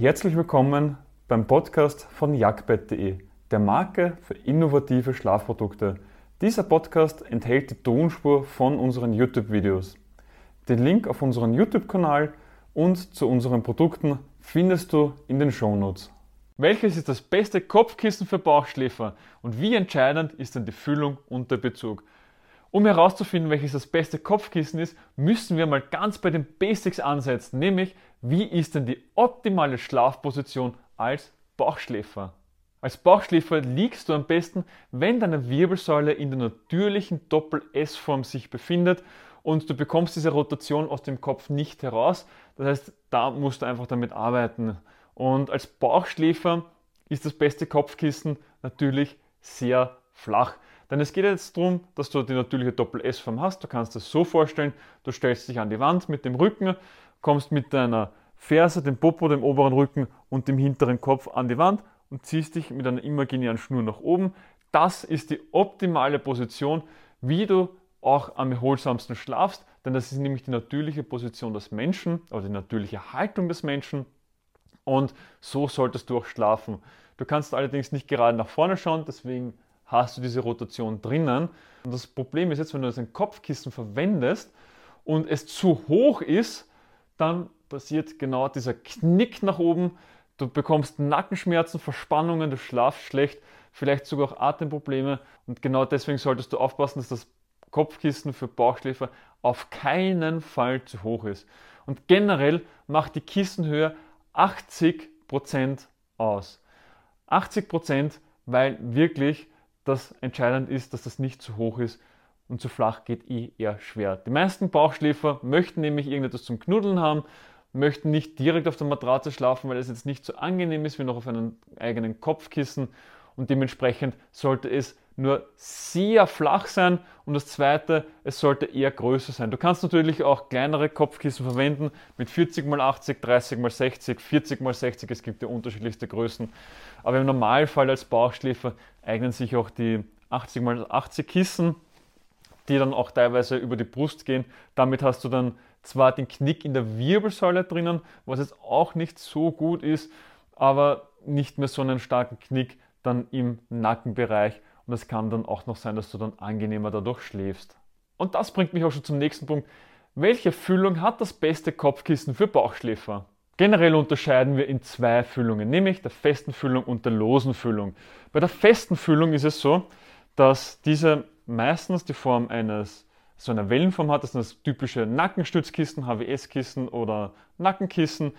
Herzlich willkommen beim Podcast von jagdbett.de, der Marke für innovative Schlafprodukte. Dieser Podcast enthält die Tonspur von unseren YouTube-Videos. Den Link auf unseren YouTube-Kanal und zu unseren Produkten findest du in den Shownotes. Welches ist das beste Kopfkissen für Bauchschläfer und wie entscheidend ist denn die Füllung und der Bezug? Um herauszufinden, welches das beste Kopfkissen ist, müssen wir mal ganz bei den Basics ansetzen, nämlich wie ist denn die optimale Schlafposition als Bauchschläfer? Als Bauchschläfer liegst du am besten, wenn deine Wirbelsäule in der natürlichen Doppel-S-Form sich befindet und du bekommst diese Rotation aus dem Kopf nicht heraus. Das heißt, da musst du einfach damit arbeiten. Und als Bauchschläfer ist das beste Kopfkissen natürlich sehr flach. Denn es geht jetzt darum, dass du die natürliche Doppel-S-Form hast. Du kannst das so vorstellen, du stellst dich an die Wand mit dem Rücken, kommst mit deiner Ferse, dem Popo, dem oberen Rücken und dem hinteren Kopf an die Wand und ziehst dich mit einer imaginären Schnur nach oben. Das ist die optimale Position, wie du auch am erholsamsten schlafst, denn das ist nämlich die natürliche Position des Menschen oder die natürliche Haltung des Menschen und so solltest du auch schlafen. Du kannst allerdings nicht gerade nach vorne schauen, deswegen hast du diese Rotation drinnen. Und das Problem ist jetzt, wenn du das ein Kopfkissen verwendest und es zu hoch ist, dann passiert genau dieser Knick nach oben. Du bekommst Nackenschmerzen, Verspannungen, du schlafst schlecht, vielleicht sogar auch Atemprobleme. Und genau deswegen solltest du aufpassen, dass das Kopfkissen für Bauchschläfer auf keinen Fall zu hoch ist. Und generell macht die Kissenhöhe 80% aus. 80%, weil wirklich das entscheidend ist, dass das nicht zu hoch ist und zu flach geht eh eher schwer. Die meisten Bauchschläfer möchten nämlich irgendetwas zum Knuddeln haben, möchten nicht direkt auf der Matratze schlafen, weil es jetzt nicht so angenehm ist wie noch auf einem eigenen Kopfkissen und dementsprechend sollte es nur sehr flach sein und das zweite, es sollte eher größer sein. Du kannst natürlich auch kleinere Kopfkissen verwenden mit 40 x 80, 30 x 60, 40 x 60, es gibt ja unterschiedlichste Größen. Aber im Normalfall als Bauchschläfer eignen sich auch die 80 x 80 Kissen, die dann auch teilweise über die Brust gehen. Damit hast du dann zwar den Knick in der Wirbelsäule drinnen, was jetzt auch nicht so gut ist, aber nicht mehr so einen starken Knick dann im Nackenbereich und es kann dann auch noch sein, dass du dann angenehmer dadurch schläfst. Und das bringt mich auch schon zum nächsten Punkt. Welche Füllung hat das beste Kopfkissen für Bauchschläfer? Generell unterscheiden wir in zwei Füllungen, nämlich der festen Füllung und der losen Füllung. Bei der festen Füllung ist es so, dass diese meistens die Form eines so einer Wellenform hat. Das sind das typische Nackenstützkissen, HWS-Kissen oder Nackenkissen.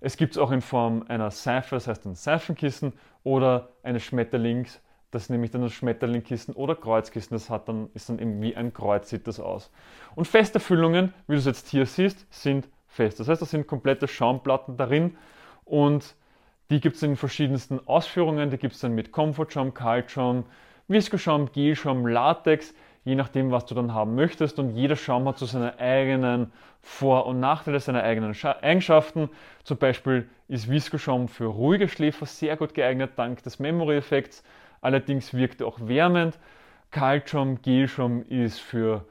Es gibt es auch in Form einer Seife, das heißt ein Seifenkissen oder eines Schmetterlings, das nämlich dann das Schmetterlingkissen oder Kreuzkissen. Das hat dann, ist dann eben wie ein Kreuz, sieht das aus. Und feste Füllungen, wie du es jetzt hier siehst, sind fest. Das heißt, da sind komplette Schaumplatten darin und die gibt es in verschiedensten Ausführungen. Die gibt es dann mit Comfortschaum, Kaltschaum, Viskoschaum, Gelschaum, Latex, je nachdem, was du dann haben möchtest. Und jeder Schaum hat so seine eigenen Vor- und Nachteile, seine eigenen Eigenschaften. Zum Beispiel ist Viskoschaum für ruhige Schläfer sehr gut geeignet, dank des Memory-Effekts. Allerdings wirkt auch wärmend. Kaltschaum, Gelschaum ist für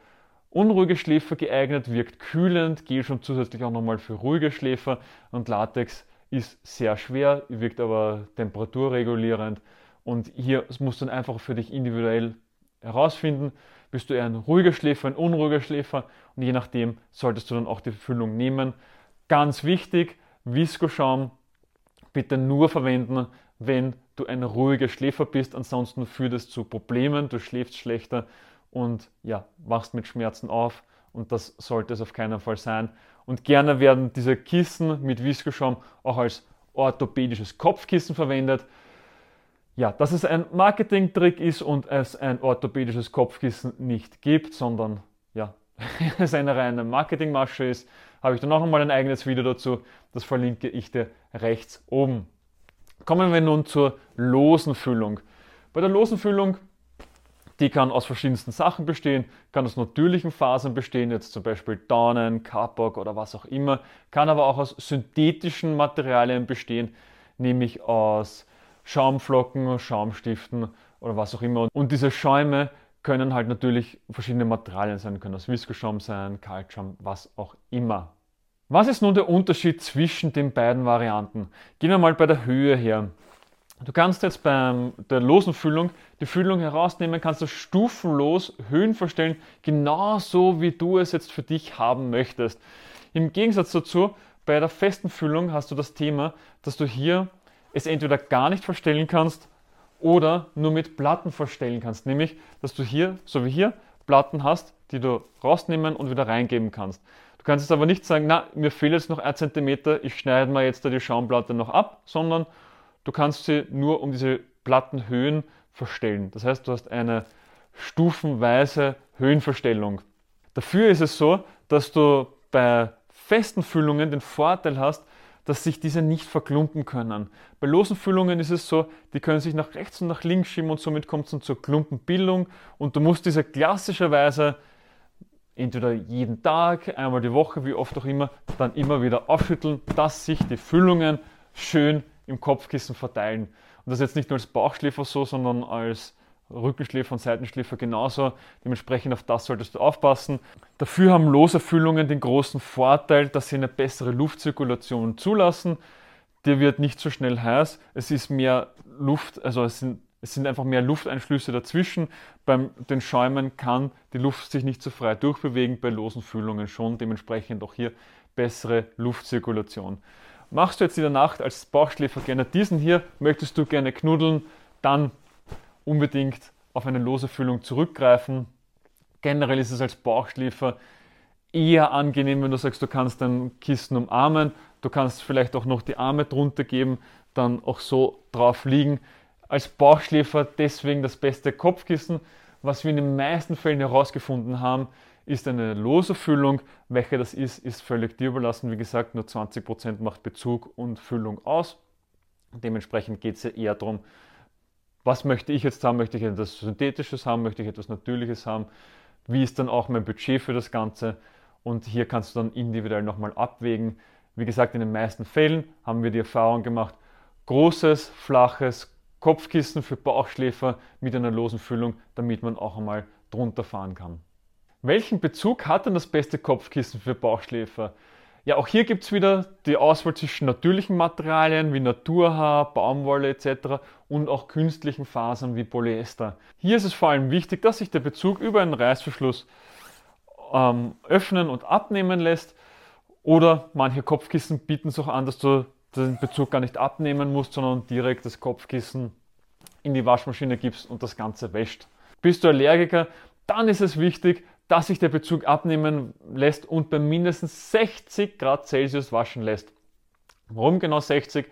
unruhige Schläfer geeignet, wirkt kühlend. Gelschaum zusätzlich auch nochmal für ruhige Schläfer. Und Latex ist sehr schwer, wirkt aber temperaturregulierend. Und hier musst du dann einfach für dich individuell herausfinden, bist du eher ein ruhiger Schläfer, ein unruhiger Schläfer und je nachdem solltest du dann auch die Füllung nehmen. Ganz wichtig, Viskoschaum bitte nur verwenden, wenn du ein ruhiger Schläfer bist. Ansonsten führt es zu Problemen, du schläfst schlechter und ja, wachst mit Schmerzen auf. Und das sollte es auf keinen Fall sein. Und gerne werden diese Kissen mit Viskoschaum auch als orthopädisches Kopfkissen verwendet. Ja, dass es ein Marketingtrick ist und es ein orthopädisches Kopfkissen nicht gibt, sondern ja, es eine reine Marketingmasche ist, habe ich dann auch nochmal ein eigenes Video dazu. Das verlinke ich dir rechts oben. Kommen wir nun zur losen Füllung. Bei der losen Füllung, die kann aus verschiedensten Sachen bestehen, kann aus natürlichen Fasern bestehen, jetzt zum Beispiel Dornen, Kapok oder was auch immer, kann aber auch aus synthetischen Materialien bestehen, nämlich aus Schaumflocken, Schaumstiften oder was auch immer. Und diese Schäume können halt natürlich verschiedene Materialien sein, können aus Viskoschaum sein, Kaltschaum, was auch immer. Was ist nun der Unterschied zwischen den beiden Varianten? Gehen wir mal bei der Höhe her. Du kannst jetzt bei der losen Füllung die Füllung herausnehmen, kannst du stufenlos Höhen verstellen, genauso wie du es jetzt für dich haben möchtest. Im Gegensatz dazu, bei der festen Füllung hast du das Thema, dass du hier es entweder gar nicht verstellen kannst oder nur mit Platten verstellen kannst. Nämlich, dass du hier, so wie hier, Platten hast, die du rausnehmen und wieder reingeben kannst. Du kannst jetzt aber nicht sagen, na, mir fehlt jetzt noch ein Zentimeter, ich schneide mal jetzt da die Schaumplatte noch ab, sondern du kannst sie nur um diese Plattenhöhen verstellen. Das heißt, du hast eine stufenweise Höhenverstellung. Dafür ist es so, dass du bei festen Füllungen den Vorteil hast, dass sich diese nicht verklumpen können. Bei losen Füllungen ist es so, die können sich nach rechts und nach links schieben und somit kommt es dann zur Klumpenbildung und du musst diese klassischerweise entweder jeden Tag, einmal die Woche, wie oft auch immer, dann immer wieder aufschütteln, dass sich die Füllungen schön im Kopfkissen verteilen. Und das jetzt nicht nur als Bauchschläfer so, sondern als Rückenschläfer und Seitenschläfer genauso. Dementsprechend auf das solltest du aufpassen. Dafür haben lose Füllungen den großen Vorteil, dass sie eine bessere Luftzirkulation zulassen. Dir wird nicht so schnell heiß. Es ist mehr Luft, also es sind, es sind einfach mehr Lufteinschlüsse dazwischen. Beim den Schäumen kann die Luft sich nicht so frei durchbewegen, bei losen Füllungen schon. Dementsprechend auch hier bessere Luftzirkulation. Machst du jetzt in der Nacht als Bauchschläfer gerne diesen hier, möchtest du gerne knuddeln, dann unbedingt auf eine lose Füllung zurückgreifen. Generell ist es als Bauchschläfer eher angenehm, wenn du sagst, du kannst dein Kissen umarmen, du kannst vielleicht auch noch die Arme drunter geben, dann auch so drauf liegen. Als Bauchschläfer deswegen das beste Kopfkissen. Was wir in den meisten Fällen herausgefunden haben, ist eine lose Füllung. Welche das ist, ist völlig dir überlassen. Wie gesagt, nur 20% macht Bezug und Füllung aus. Dementsprechend geht es ja eher darum, was möchte ich jetzt haben? Möchte ich etwas Synthetisches haben? Möchte ich etwas Natürliches haben? Wie ist dann auch mein Budget für das Ganze? Und hier kannst du dann individuell nochmal abwägen. Wie gesagt, in den meisten Fällen haben wir die Erfahrung gemacht, großes, flaches Kopfkissen für Bauchschläfer mit einer losen Füllung, damit man auch einmal drunter fahren kann. Welchen Bezug hat denn das beste Kopfkissen für Bauchschläfer? Ja, auch hier gibt es wieder die Auswahl zwischen natürlichen Materialien wie Naturhaar, Baumwolle etc. und auch künstlichen Fasern wie Polyester. Hier ist es vor allem wichtig, dass sich der Bezug über einen Reißverschluss ähm, öffnen und abnehmen lässt. Oder manche Kopfkissen bieten es auch an, dass du den Bezug gar nicht abnehmen musst, sondern direkt das Kopfkissen in die Waschmaschine gibst und das Ganze wäscht. Bist du Allergiker, dann ist es wichtig, dass sich der Bezug abnehmen lässt und bei mindestens 60 Grad Celsius waschen lässt. Warum genau 60?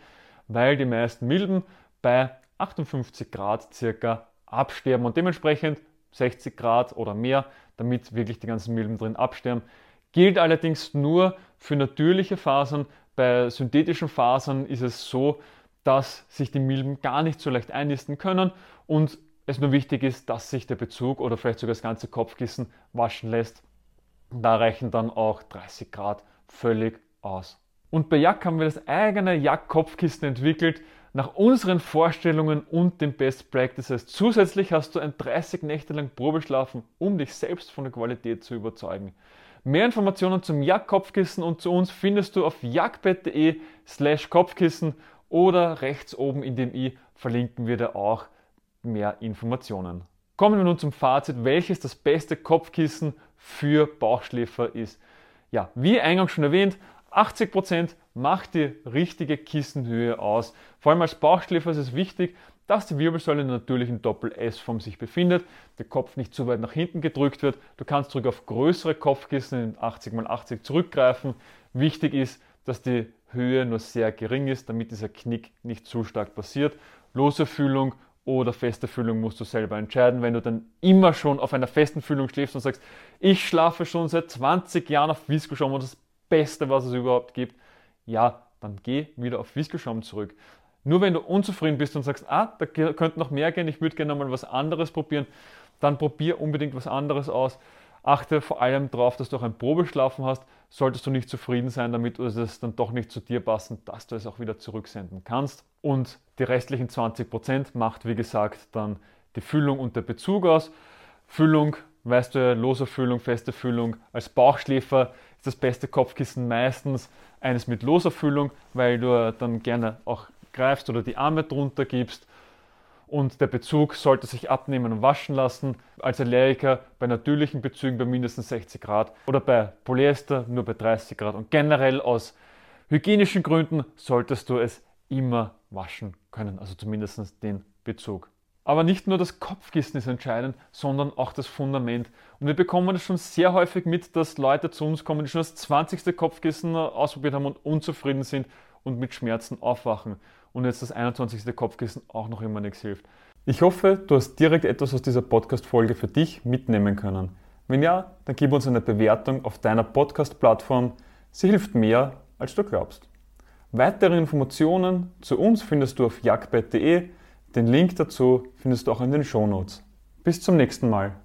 Weil die meisten Milben bei 58 Grad circa absterben und dementsprechend 60 Grad oder mehr, damit wirklich die ganzen Milben drin absterben. Gilt allerdings nur für natürliche Fasern. Bei synthetischen Fasern ist es so, dass sich die Milben gar nicht so leicht einnisten können und es nur wichtig ist, dass sich der Bezug oder vielleicht sogar das ganze Kopfkissen waschen lässt. Da reichen dann auch 30 Grad völlig aus. Und bei Jack haben wir das eigene Jack-Kopfkissen entwickelt, nach unseren Vorstellungen und den Best Practices. Zusätzlich hast du ein 30 Nächte lang Probeschlafen, um dich selbst von der Qualität zu überzeugen. Mehr Informationen zum Jack-Kopfkissen und zu uns findest du auf jackbett.de slash Kopfkissen oder rechts oben in dem i verlinken wir dir auch mehr Informationen. Kommen wir nun zum Fazit, welches das beste Kopfkissen für Bauchschläfer ist. Ja, wie eingangs schon erwähnt, 80% macht die richtige Kissenhöhe aus. Vor allem als Bauchschläfer ist es wichtig, dass die Wirbelsäule in der natürlichen Doppel-S-Form sich befindet, der Kopf nicht zu weit nach hinten gedrückt wird. Du kannst zurück auf größere Kopfkissen in 80x80 zurückgreifen. Wichtig ist, dass die Höhe nur sehr gering ist, damit dieser Knick nicht zu stark passiert. Lose Fühlung oder feste Füllung musst du selber entscheiden. Wenn du dann immer schon auf einer festen Füllung schläfst und sagst, ich schlafe schon seit 20 Jahren auf Viskoschaum und das Beste, was es überhaupt gibt, ja, dann geh wieder auf Viskoschaum zurück. Nur wenn du unzufrieden bist und sagst, ah, da könnte noch mehr gehen, ich würde gerne mal was anderes probieren, dann probier unbedingt was anderes aus. Achte vor allem darauf, dass du auch ein Probeschlafen hast. Solltest du nicht zufrieden sein damit oder es dann doch nicht zu dir passen, dass du es auch wieder zurücksenden kannst. Und die restlichen 20% macht, wie gesagt, dann die Füllung und der Bezug aus. Füllung, weißt du, lose Füllung, feste Füllung. Als Bauchschläfer ist das beste Kopfkissen meistens eines mit loser Füllung, weil du dann gerne auch greifst oder die Arme drunter gibst. Und der Bezug sollte sich abnehmen und waschen lassen. Als Allergiker bei natürlichen Bezügen bei mindestens 60 Grad oder bei Polyester nur bei 30 Grad. Und generell aus hygienischen Gründen solltest du es immer waschen können, also zumindest den Bezug. Aber nicht nur das Kopfkissen ist entscheidend, sondern auch das Fundament. Und wir bekommen es schon sehr häufig mit, dass Leute zu uns kommen, die schon das 20. Kopfkissen ausprobiert haben und unzufrieden sind und mit Schmerzen aufwachen. Und jetzt das 21. Kopfkissen auch noch immer nichts hilft. Ich hoffe, du hast direkt etwas aus dieser Podcast-Folge für dich mitnehmen können. Wenn ja, dann gib uns eine Bewertung auf deiner Podcast-Plattform. Sie hilft mehr, als du glaubst. Weitere Informationen zu uns findest du auf jagdbett.de. Den Link dazu findest du auch in den Shownotes. Bis zum nächsten Mal.